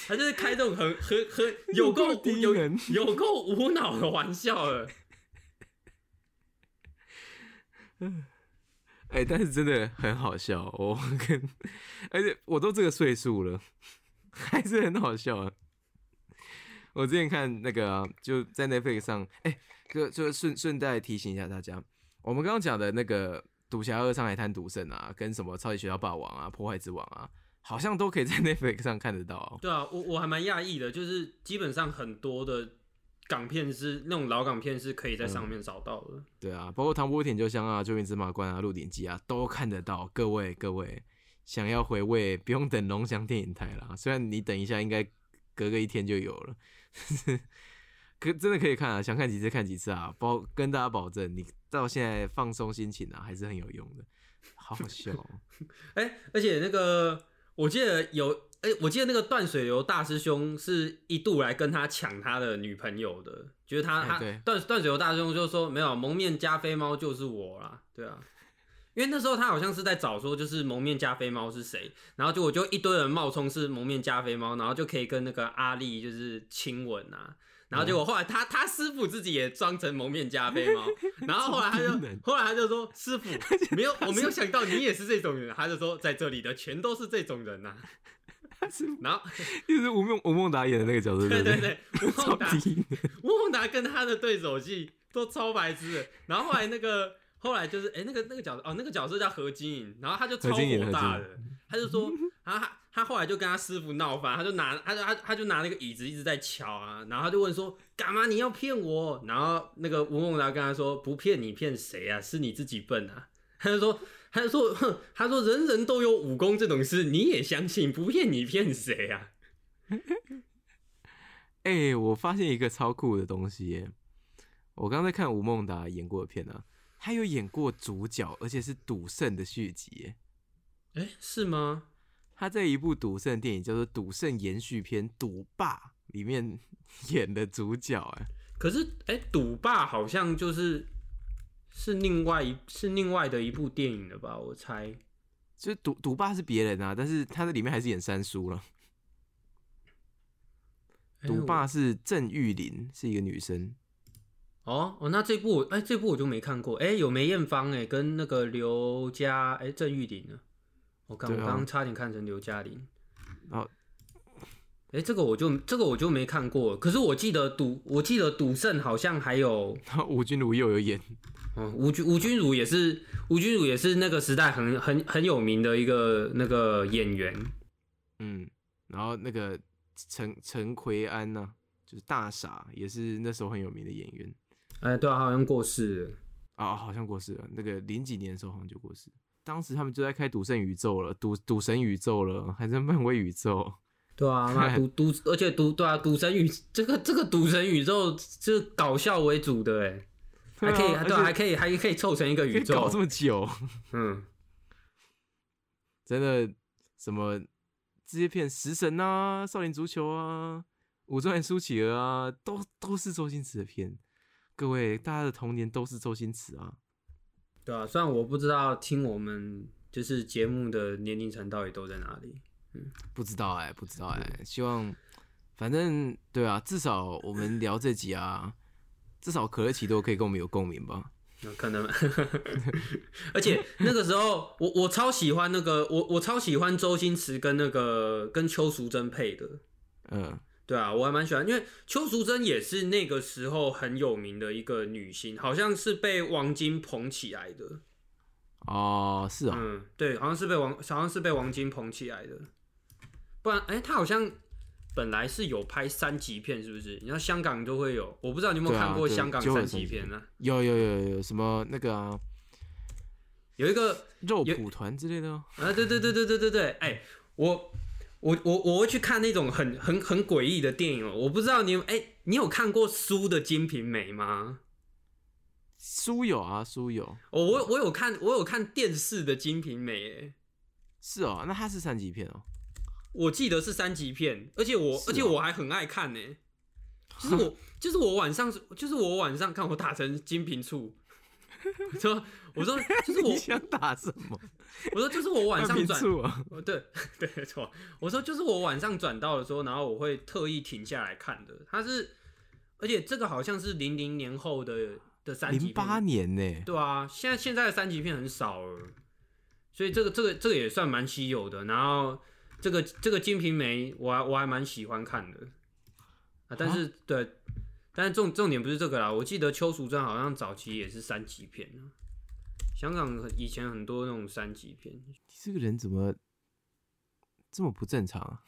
他就是开这种很很很有够有有够无脑的玩笑了。哎、但是真的很好笑，我跟，而且我都这个岁数了，还是很好笑啊。我之前看那个啊、就在 Netflix 上，哎、就就顺顺带提醒一下大家，我们刚刚讲的那个《赌侠二上海滩赌圣》啊，跟什么《超级学校霸王》啊，《破坏之王》啊，好像都可以在 Netflix 上看得到、对啊，我我还蛮讶异的，就是基本上很多的港片是那种老港片是可以在上面找到的。对啊，包括《唐伯虎点秋香》啊，《救命芝麻官》啊，《鹿鼎记》啊，都看得到。各位各位，想要回味，不用等龙翔电影台啦。虽然你等一下应该隔个一天就有了，可真的可以看啊，想看几次看几次啊。包跟大家保证，你到现在放松心情啊，还是很有用的。好好笑哦、哎、而且那个我记得有，哎、我记得那个断水流大师兄是一度来跟他抢他的女朋友的，就是他他断断水流大师兄就说没有蒙面加菲猫就是我啦，对啊。因为那时候他好像是在找说，就是蒙面加菲猫是谁，然后就我就一堆人冒充是蒙面加菲猫，然后就可以跟那个阿丽就是亲吻啊，然后结果后来他他师傅自己也装成蒙面加菲猫，然后后来他就后来他就说师傅没有我没有想到你也是这种人，他就说在这里的全都是这种人呐、然后就是吴孟吴孟达演的那个角色，对对不对？吴孟达。吴孟达跟他的对手戏都超白痴的。然后后来那个后来就是哎、那个那个角色哦那个角色叫何金颖，然后他就超火大的，他就说他他他后来就跟他师傅闹翻，他就拿他就他他就拿那个椅子一直在敲啊，然后他就问说干嘛你要骗我？然后那个吴孟达跟他说不骗你骗谁啊？是你自己笨啊。他就说，他就说，哼，他说人人都有武功这种事，你也相信？不骗你骗谁啊？哎、我发现一个超酷的东西耶！我刚才看吴孟达演过的片啊，他有演过主角，而且是赌圣的续集耶。哎、是吗？他在一部赌圣电影叫做《赌圣延续篇：赌霸》里面 演的主角，哎，可是，哎、赌霸好像就是是另外一是另外的一部电影了吧？我猜。就是赌赌霸是别人啊，但是他在里面还是演三叔了。哎赌霸是郑玉玲，是一个女生。哦哦，那这部我哎、这部我就没看过。哎、有梅艳芳哎、跟那个刘嘉哎郑玉玲呢？我刚、对啊我刚刚差点看成刘嘉玲。然后哎、这个我就这个我就没看过。可是我记得赌，我记得赌圣好像还有 吴君如又有演，嗯，吴君吴君如也是吴君如也是那个时代很很很有名的一个那个演员。嗯，然后那个陈陈奎安呢、就是大傻，也是那时候很有名的演员哎、对啊，好像过世了。啊，好像过世了。那个零几年的时候好像就过世。当时他们就在开赌圣宇宙了，赌赌神宇宙了，还在漫威宇宙。对啊，那赌赌，而且赌对啊，赌神宇这个这个赌神宇宙是搞笑为主的哎，还可以对啊，还可以还可以凑成一个宇宙搞这，么久，嗯，真的什么这些片食神啊、少林足球啊、武状元苏乞儿啊，都都是周星驰的片。各位，大家的童年都是周星驰啊。对啊，虽然我不知道听我们就是节目的年龄层到底都在哪里。不知道哎、不知道哎、希望反正对啊，至少我们聊这集啊，至少可乐奇都可以跟我们有共鸣吧。有可能，而且那个时候我我超喜欢那个我我超喜欢周星驰跟那个跟邱淑贞配的，嗯，对啊，我还蛮喜欢，因为邱淑贞也是那个时候很有名的一个女星，好像是被王晶捧起来的，哦，是啊、嗯，对，好像是被王好像是被王晶捧起来的，不然哎、他好像本来是有拍三级片，是不是？你知道香港都会有，我不知道你有没有看过香港三级级片呢、有有有有什么那个啊，有一个肉蒲团之类的哦。啊，对对对对对对对，哎、我我我我会去看那种很很很诡异的电影哦。我不知道你有哎、你有看过书的《金瓶梅》吗？书有啊，书有，哦，我我有看，我有看电视的《金瓶梅》哎，是哦，那它是三级片哦。我记得是三级片，而且我、而且我还很爱看呢。就是我就是我晚上就是我晚上看我打成金瓶醋，我说我说就是我想打什么？我说就是我晚上转对 对，没错。我说就是我晚上转到的时候，然后我会特意停下来看的。它是，而且这个好像是零零年后的的三级片，零八年呢？对啊，现在现在的三级片很少了，所以这个这个这个也算蛮稀有的。然后这个这个《金瓶梅》我还我还蛮喜欢看的啊，但是对，但是重重点不是这个啦。我记得邱淑贞好像早期也是三级片啊，香港以前很多那种三级片。你这个人怎么这么不正常啊？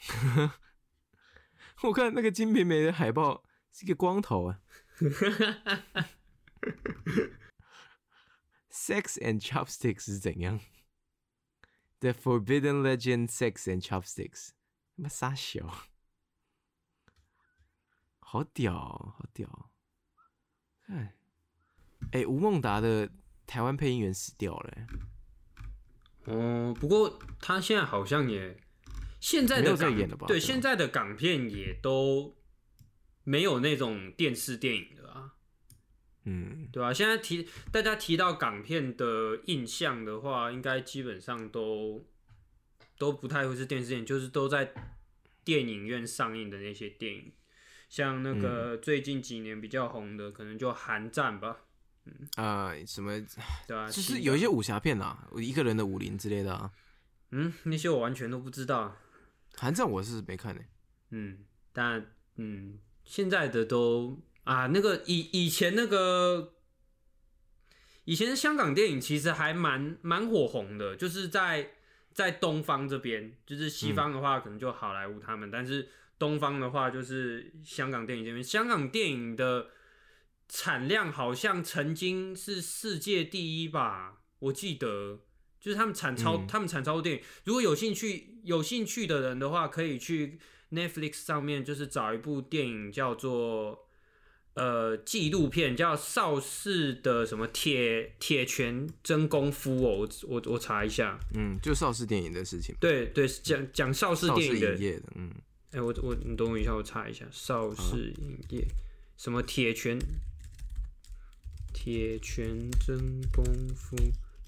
我看那个《金瓶梅》的海报是一个光头啊。Sex and Chopsticks 是怎样？The Forbidden Legend Sex and Chopsticks，他妈傻小，好屌哦，好屌哦！看，哎、吴孟达的台湾配音员死掉了、欸。哦，不过他现在好像也现在的港对，演了吧对啊现在的港片也都没有那种电视电影的啊，嗯，对啊、现在提大家提到港片的印象的话，应该基本上都都不太会是电视电影，就是都在电影院上映的那些电影，像那个嗯。最近几年比较红的，可能就《寒战》吧，嗯。啊、什么？对啊、就是有一些武侠片啊，一个人的武林之类的啊。嗯，那些我完全都不知道。寒战我是没看的、嗯，但嗯，现在的都啊，那个以以前那个以前香港电影其实还蛮蛮火红的，就是在在东方这边，就是西方的话可能就好莱坞他们，但是东方的话就是香港电影这边，香港电影的产量好像曾经是世界第一吧，我记得。就是他们产超，嗯他们产超电影。如果有兴趣有兴趣的人的话，可以去 Netflix 上面，就是找一部电影叫做呃纪录片，叫邵氏的什么铁铁拳真功夫哦，我我我查一下，嗯，就邵氏电影的事情，对对，讲讲邵氏电影的。影，业的，嗯，哎、我我你等我一下，我查一下。邵氏影业什么铁拳？铁拳真功夫，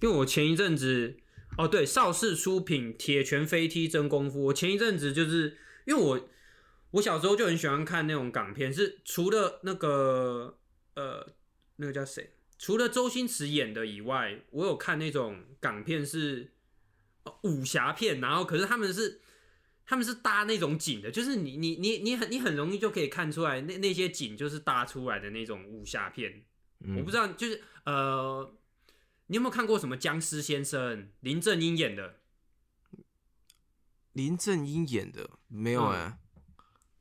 因为我前一阵子哦对，邵氏出品《铁拳飞踢真功夫》，我前一阵子就是因为我我小时候就很喜欢看那种港片，是除了那个呃那个叫谁，除了周星驰演的以外，我有看那种港片是、呃武侠片，然后可是他们是。他们是搭那种景的，就是你你你你很你很容易就可以看出来，那那些景就是搭出来的那种武侠片。嗯我不知道，就是呃，你有没有看过什么僵尸先生林正英演的？林正英演的没有嗯哎、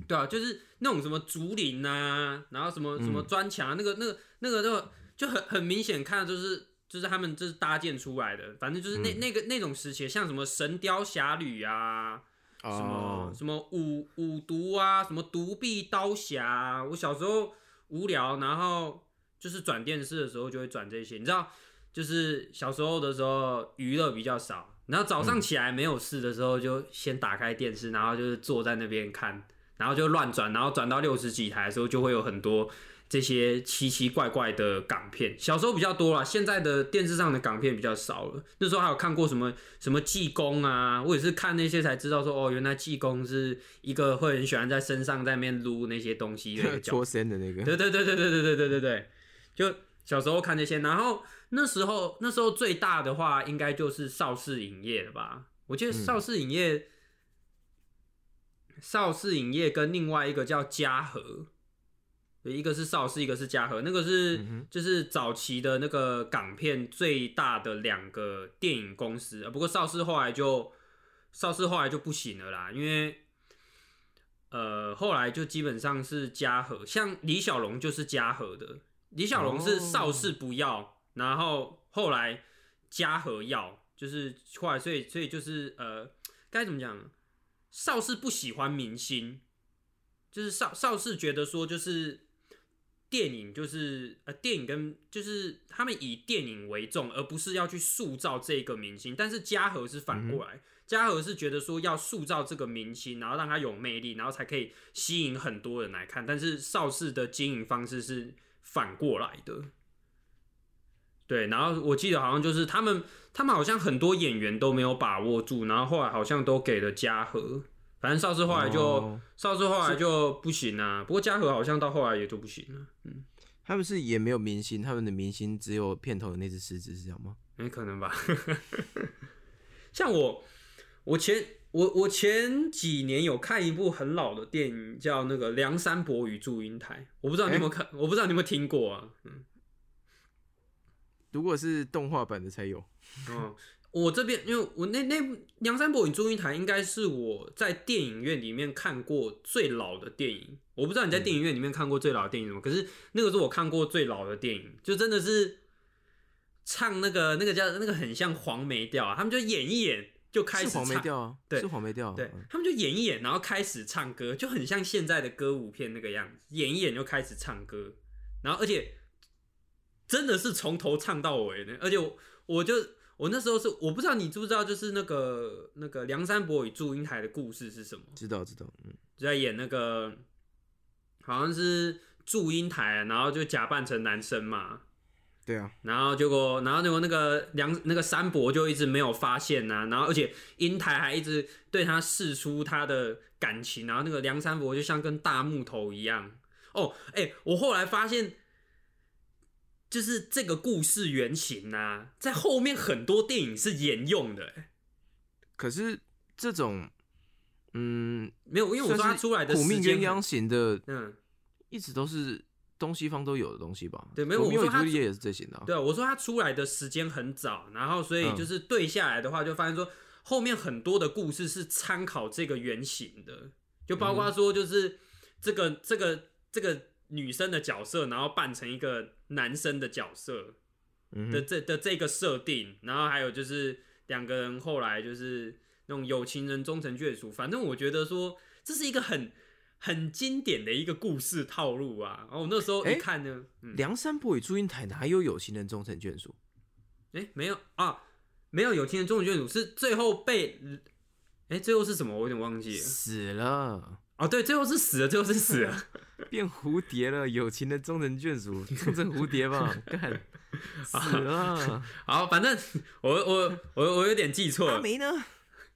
对啊，就是那种什么竹林啊，然后什么什么嗯。砖墙、啊，那个那个那个那个就很很明显看，就是就是他们就是搭建出来的，反正就是那、嗯。那个那种时期，像什么神雕侠侣啊，什么哦，什么五五毒啊，什么独臂刀侠、啊，我小时候无聊，然后就是转电视的时候就会转这些，你知道，就是小时候的时候娱乐比较少，然后早上起来没有事的时候就先打开电视，然后就是坐在那边看然后就乱转，然后转到六十几台的时候，就会有很多这些奇奇怪怪的港片。小时候比较多啦，现在的电视上的港片比较少了。那时候还有看过什么什么济公啊，我也是看那些才知道说，哦，原来济公是一个会很喜欢在身上在那边撸那些东西的 搓身的那个，对对对对对对对对对对，就小时候看那些，然后那时候那时候最大的话，应该就是邵氏影业了吧？我记得邵氏影业，邵氏影业跟另外一个叫嘉禾，一个是邵氏，一个是嘉禾，那个是、就是早期的那个港片最大的两个电影公司，呃不过邵氏后来就邵氏后来就不行了啦，因为。呃，后来就基本上是嘉禾，像李小龙就是嘉禾的，李小龙是邵氏不要，然后后来嘉禾要，就是后来所以所以就是呃，该怎么讲？邵氏不喜欢明星，就是邵邵氏觉得说就是电影就是呃电影跟就是他们以电影为重，而不是要去塑造这个明星，但是嘉禾是反过来。嘉禾是觉得说要塑造这个明星，然后让他有魅力，然后才可以吸引很多人来看。但是邵氏的经营方式是反过来的，对。然后我记得好像就是他们，他们好像很多演员都没有把握住，然后后来好像都给了嘉禾。反正邵氏后来就哦邵氏后来就不行啊。不过嘉禾好像到后来也就不行了。嗯，他们是也没有明星，他们的明星只有片头的那只狮子，是这样吗？没可能吧？像我。我前我我前几年有看一部很老的电影，叫那个《梁山伯与祝英台》，我不知道你有没有看，我不知道你有没有听过啊？嗯，如果是动画版的才有。嗯，我这边因为我那那《梁山伯与祝英台》应该是我在电影院里面看过最老的电影，我不知道你在电影院里面看过最老的电影什么，可是那个是我看过最老的电影，就真的是唱那个那个叫那个很像黄梅调啊，他们就演一演。就开始是黄梅调啊，对是黄梅调，对嗯他们就演一演，然后开始唱歌，就很像现在的歌舞片那个样子，演一演就开始唱歌，然后而且真的是从头唱到尾呢，而且我我就我那时候是我不知道你知不知道，就是那个那个梁山伯与祝英台的故事是什么，知道知道，嗯，就在演那个好像是祝英台，然后就假扮成男生嘛，对啊，然后结果，然后结果那个梁那个山伯就一直没有发现呐、然后而且英台还一直对他示出他的感情，然后那个梁山伯就像跟大木头一样。哦，哎、我后来发现，就是这个故事原型啊，在后面很多电影是沿用的、哎可是这种，嗯，没有，因为我说他出来的苦命时间很鸳鸯型的，嗯，一直都是东西方都有的东西吧？对没有罗密欧我说他与朱丽叶也是这型的啊，对啊，我说他出来的时间很早，然后所以嗯就是对下来的话，就发现说后面很多的故事是参考这个原型的，就包括说就是这个、这个这个女生的角色，然后扮成一个男生的角色嗯，的这的这个设定，然后还有就是两个人后来就是那种有情人终成眷属，反正我觉得说这是一个很。很经典的一个故事套路啊！然后我那时候一看呢，嗯，梁山伯与祝英台哪有有情人终成眷属？哎、没有啊，没有有情人终成眷属，是最后被，哎、最后是什么？我有点忘记了。死了，哦，对，最后是死了，最后是死了。变蝴蝶了，友情的终成眷属，终成蝴蝶吧，干，死了，好，反正我我我我有点记错了，阿梅呢？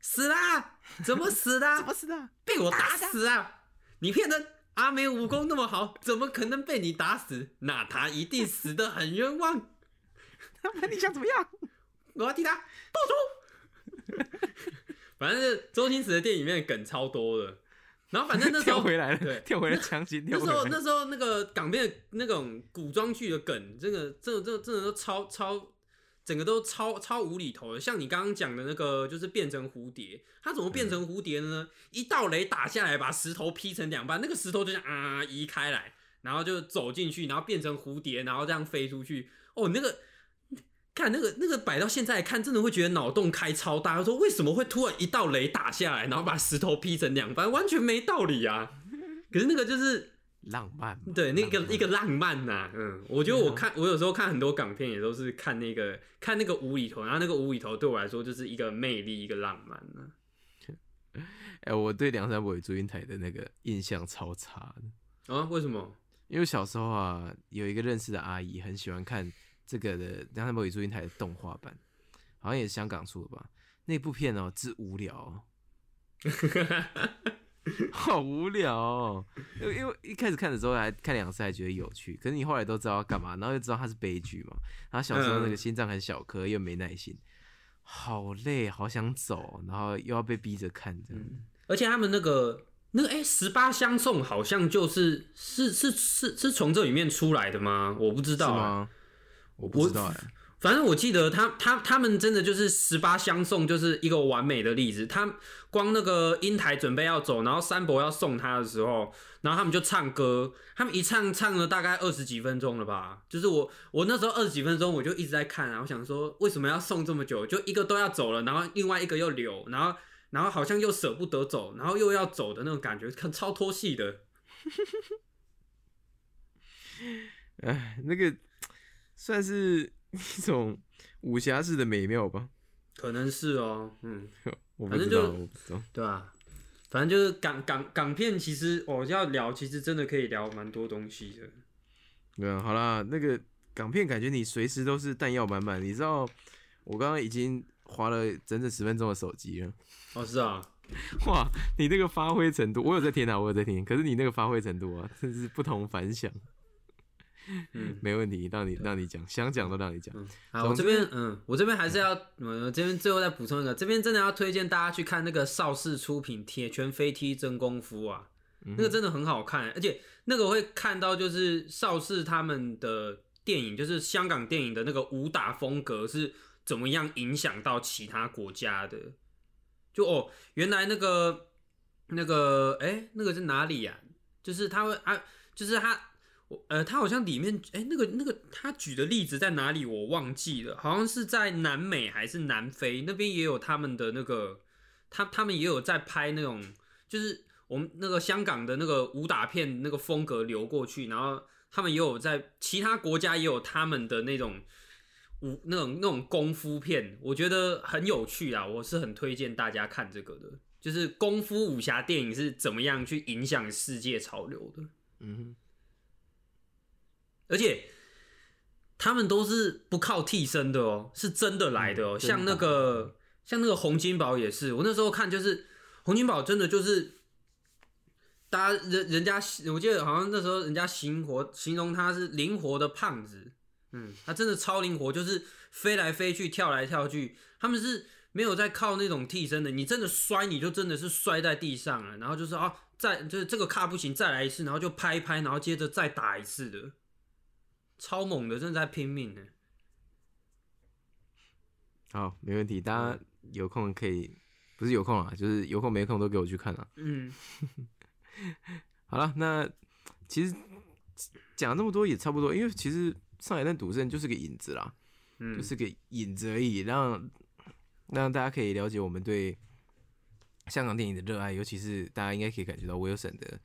死啦！怎么死的？怎么死的？被我打死啊！你骗人！阿梅武功那么好，怎么可能被你打死？那他一定死得很冤枉。那你想怎么样？我要替他报仇。反正是周星驰的电影里面梗超多的，然后反正那时候 跳回来对了，跳回来强行跳回来。那时候那时候那个港片的那种古装剧的梗，这个这个这个真的都超超，整个都超超无厘头的。像你刚刚讲的那个，就是变成蝴蝶，它怎么变成蝴蝶的呢？一道雷打下来，把石头劈成两半，那个石头就像啊移开来，然后就走进去，然后变成蝴蝶，然后这样飞出去。哦，那个。看那个那个摆到现在看，真的会觉得脑洞开超大。说为什么会突然一道雷打下来，然后把石头劈成两半，完全没道理啊！可是那个就是浪漫，对，那个一个浪漫呐、嗯，我觉得我看我有时候看很多港片也都是看那个看那个无厘头，然后那个无厘头对我来说就是一个魅力，一个浪漫呢、哎、我对梁山伯与祝英台的那个印象超差的，啊？为什么？因为小时候啊，有一个认识的阿姨很喜欢看这个的梁山伯与祝英台的动画版，好像也是香港出的吧？那部片哦，之无聊哦、好无聊哦。因为因为一开始看的时候还看两次还觉得有趣，可是你后来都知道要干嘛，然后又知道它是悲剧嘛。然后小时候那个嗯心脏很小颗，又没耐心，好累，好想走，然后又要被逼着看这样。而且他们那个那个哎，十八相送好像就是是是是是从这里面出来的吗？我不知道、啊，吗？我不知道哎、反正我记得他他他们真的就是十八相送，就是一个完美的例子。他光那个英台准备要走，然后三伯要送他的时候，然后他们就唱歌，他们一唱唱了大概二十几分钟了吧。就是我我那时候二十几分钟我就一直在看啊，我想说为什么要送这么久？就一个都要走了，然后另外一个又留，然后然后好像又舍不得走，然后又要走的那种感觉，看超拖戏的。哎，那个算是 一种武侠式的美妙吧？可能是哦，嗯。我不知道，反正就我不知道。对啊，反正就是港港港片，其实我、要聊，其实真的可以聊蛮多东西的。对啊，好啦，那个港片感觉你随时都是弹药满满。你知道，我刚刚已经花了整整十分钟的手机了。哦，是啊，哇，你那个发挥程度，我有在听啊，我有在听。可是你那个发挥程度啊，真是不同凡响。嗯没问题，让你让你讲，想讲都让你讲。嗯，好，我这边嗯，我这边还是要，我这边最后再补充一个，这边真的要推荐大家去看那个邵氏出品《铁拳飞踢真功夫》啊，那个真的很好看，而且那个会看到就是邵氏他们的电影，就是香港电影的那个武打风格是怎么样影响到其他国家的。就哦，原来那个那个哎、那个是哪里呀、就是他会啊，就是他。呃，他好像里面哎、那个那个他举的例子在哪里我忘记了，好像是在南美还是南非那边也有他们的那个，他他们也有在拍那种，就是我们那个香港的那个武打片那个风格流过去，然后他们也有在其他国家也有他们的那种武那种那种功夫片，我觉得很有趣啊，我是很推荐大家看这个的，就是功夫武侠电影是怎么样去影响世界潮流的。嗯而且他们都是不靠替身的哦，是真的来的哦。嗯像那个像那个洪金宝也是，我那时候看就是洪金宝真的就是，大家人人家我记得好像那时候人家形活形容他是灵活的胖子，嗯，他真的超灵活，就是飞来飞去、跳来跳去，他们是。没有在靠那种替身的，你真的摔你就真的是摔在地上了，然后就是啊，再就是这个卡不行，再来一次，然后就拍一拍，然后接着再打一次的。超猛的，正在拼命呢。好，没问题。大家有空可以，不是有空啊，就是有空没空都给我去看啊。嗯，好了，那其实讲那么多也差不多，因为其实上海滩赌圣就是个引子啦，嗯就是个引子而已，让让大家可以了解我们对香港电影的热爱，尤其是大家应该可以感觉到 Wilson 的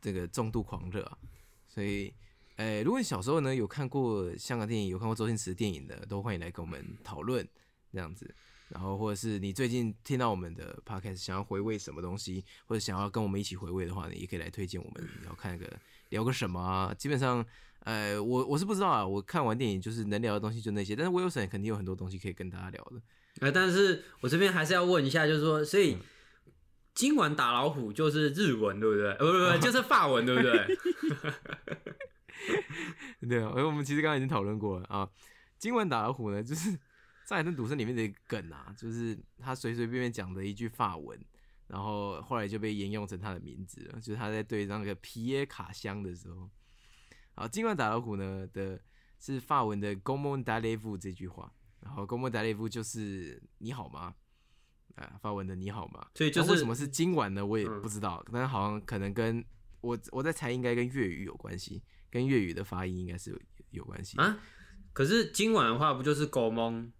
这个重度狂热啊。所以，哎，如果你小时候呢有看过香港电影，有看过周星驰电影的，都欢迎来跟我们讨论这样子。然后，或者是你最近听到我们的 podcast，想要回味什么东西，或者想要跟我们一起回味的话呢，也可以来推荐我们要看个聊个什么啊。基本上，呃，我我是不知道啊，我看完电影就是能聊的东西就那些，但是 Wilson 肯定有很多东西可以跟大家聊的。呃，但是我这边还是要问一下，就是说，所以今晚打老虎就是日文，对不对？呃，不不不，就是法文，对不对？对啊，而我们其实刚刚已经讨论过了啊。今晚打老虎呢，就是《上海滩赌圣》里面的一个梗啊，就是他随随便便讲的一句法文，然后后来就被沿用成他的名字了，就是他在对那个皮耶卡乡的时候。好，今晚打老虎呢的是法文的 g o m o n d a l e v 这句话，然后 g o m o n d a l e v 就是你好吗？啊，法文的你好吗？所以就是为什么是今晚呢？我也嗯不知道，但是好像可能跟我我在猜，应该跟粤语有关系，跟粤语的发音应该是有有关系啊？可是今晚的话，不就是狗蒙？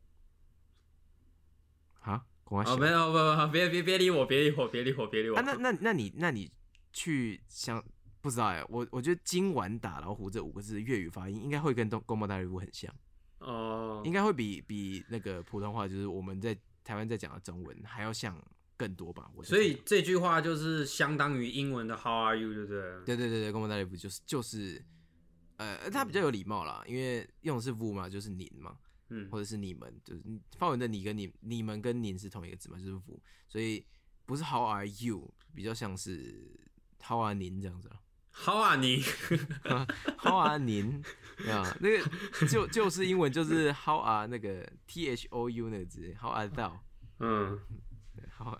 啊？光哦，没有，不不不，别别别理我，别理我，别理我，别理我。啊？那那那你那你去想不知道哎，我我觉得今晚打老虎这五个字的粤语发音应该会跟东宫保大利夫很像，哦应该会比比那个普通话就是我们在台湾在讲的中文还要像更多吧。我所以这句话就是相当于英文的 How are you，对不对？对对对对，公文大礼服就是就是，呃，他比较有礼貌啦，因为用的是 vous 嘛，就是您嘛，嗯或者是你们，就是法文的你跟你你们跟您是同一个字嘛，就是 vous，所以不是 How are you，比较像是 How are 您这样子啊。，How are 您？How are 您啊？那个就就是英文就是 How are 那个 T H O U 那个字，How are thou？嗯，对好，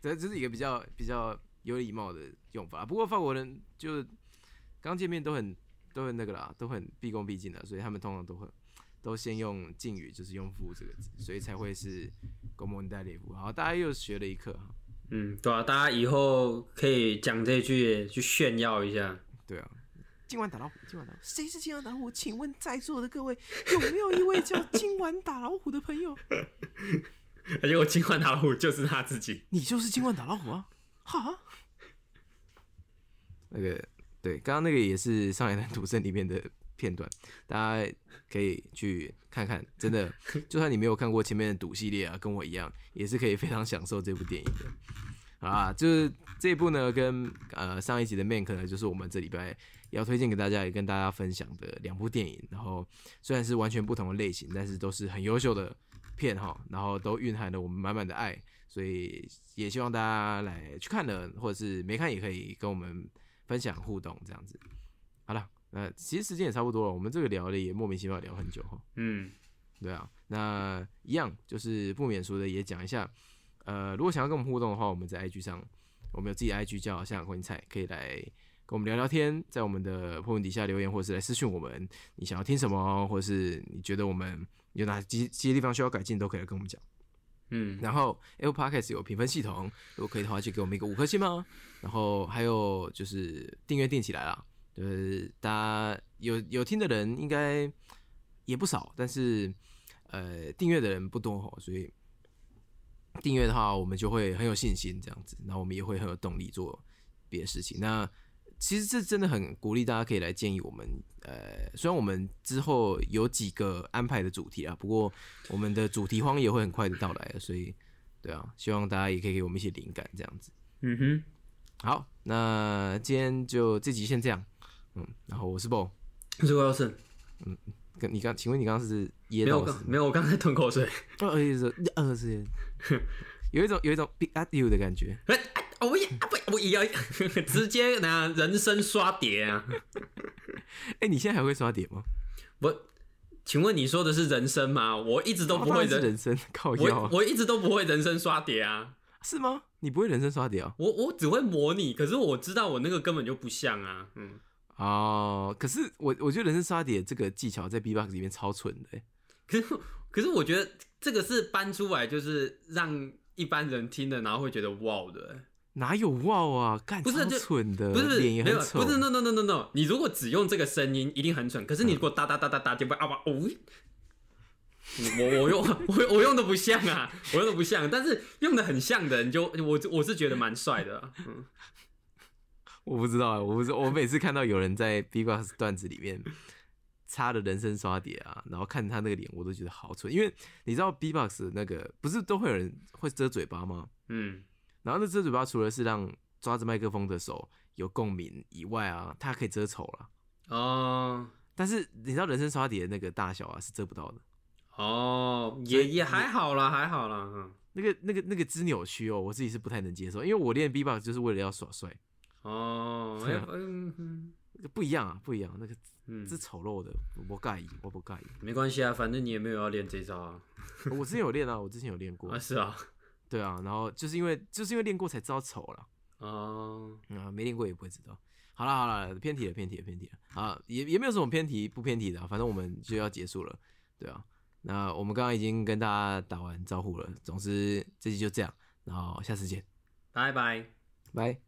这这是一个比较比较有礼貌的用法。不过法国人就刚见面都很都很那个啦，都很毕恭毕敬的，所以他们通常都会都先用敬语，就是用“父”这个字，所以才会是“公蒙代列夫”。好，大家又学了一课。嗯，对啊，大家以后可以讲这句去炫耀一下。对啊，今晚打老虎，今晚打老虎，谁是今晚打老虎？请问在座的各位有没有一位叫今晚打老虎的朋友？而且我今晚打老虎就是他自己。你就是今晚打老虎啊！哈，那个对，刚刚那个也是上海滩赌圣里面的片段，大家可以去看看。真的，就算你没有看过前面的赌系列啊，跟我一样，也是可以非常享受这部电影的。啊，就是这一部呢，跟呃上一集的 Man》可能，就是我们这礼拜要推荐给大家，也跟大家分享的两部电影。然后虽然是完全不同的类型，但是都是很优秀的片哈，然后都蕴含了我们满满的爱，所以也希望大家来去看了，或者是没看也可以跟我们分享互动这样子。好了，那其实时间也差不多了，我们这个聊的也莫名其妙聊很久哈。嗯，对啊，那一样就是不免俗的也讲一下，呃，如果想要跟我们互动的话，我们在 IG 上，我们有自己的 IG 叫香港菜，可以来跟我们聊聊天，在我们的破文底下留言，或者是来私讯我们，你想要听什么，或者是你觉得我们有哪几几些地方需要改进，都可以来跟我们讲。嗯，然后 Apple Podcast 有评分系统，如果可以的话，就给我们一个五颗星吗？然后还有就是订阅订起来啦，就是大家有有听的人应该也不少，但是呃订阅的人不多吼，所以订阅的话，我们就会很有信心这样子，然后我们也会很有动力做别的事情。那其实这真的很鼓励大家可以来建议我们。呃，虽然我们之后有几个安排的主题啊，不过我们的主题荒也会很快的到来了，所以对啊，希望大家也可以给我们一些灵感，这样子。嗯哼，好，那今天就这集先这样，嗯，然后我是 BO，是我要胜，跟你刚，请问你刚刚是噎没有到是吗？刚没有，我刚才吞口水。哦，呃是 呃是，有一种有一种 big at you 的感觉。我也啊不，我也要 直接拿人生刷碟啊！哎、你现在还会刷碟吗？我，请问你说的是人生吗？我一直都不会人，人生 靠腰啊，我我一直都不会人生刷碟啊！是吗？你不会人生刷碟啊？我我只会模拟，可是我知道我那个根本就不像啊。嗯，哦，可是我我觉得人生刷碟这个技巧在 B-box 里面超蠢的、欸，可是可是我觉得这个是搬出来，就是让一般人听的，然后会觉得哇的、欸哪有哇啊？干不是就蠢的，不是没有脸也很丑，不是 no no no no no，你如果只用这个声音，一定很蠢。可是你如果哒哒哒哒哒就会啊吧哦，我我用 我我用的不像啊，我用的不像，但是用的很像的，你就我我是觉得蛮帅的啊、嗯，我不知道啊，我不知我每次看到有人在 B-box 段子里面插的人生刷碟啊，然后看他那个脸，我都觉得好蠢，因为你知道 B-box 那个不是都会有人会遮嘴巴吗？嗯然后那遮嘴巴除了是让抓着麦克风的手有共鸣以外啊，它可以遮丑了。哦。但是你知道人生刷碟的那个大小啊是遮不到的，哦，也也还好啦，还好啦，嗯。那个那个那个之扭曲哦，我自己是不太能接受，因为我练 B-box 就是为了要耍帅，哦，不一样啊，不一样，那个嗯是，丑陋的，我不介意，我不介意。没关系啊，反正你也没有要练这招啊，我之前有练啊，我之前有练过。啊，是啊，对啊，然后就是因为就是因为练过才知道丑了，哦，啊，没练过也不会知道。好了好了，偏题了偏题了偏题了，啊，也也没有什么偏题不偏题的啊、反正我们就要结束了，对啊。那我们刚刚已经跟大家打完招呼了，总之这期就这样，然后下次见，拜拜。拜。